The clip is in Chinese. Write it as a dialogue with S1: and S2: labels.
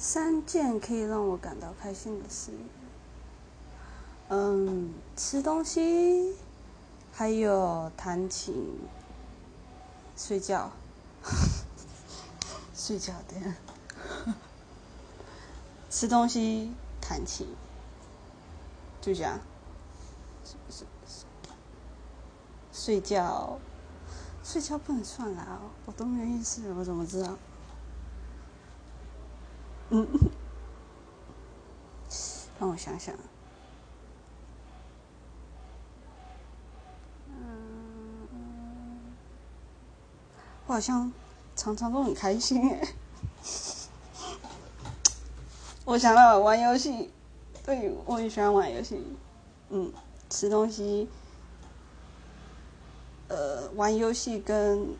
S1: 三件可以让我感到开心的事，嗯，吃东西，还有弹琴，睡觉，睡觉的，吃东西，弹琴，就这样，睡觉，睡觉不能算啦，我都没有意识，我怎么知道？嗯，让我想想。嗯，我好像常常都很开心。我想到玩游戏，对我很喜欢玩游戏。嗯，吃东西，呃，玩游戏跟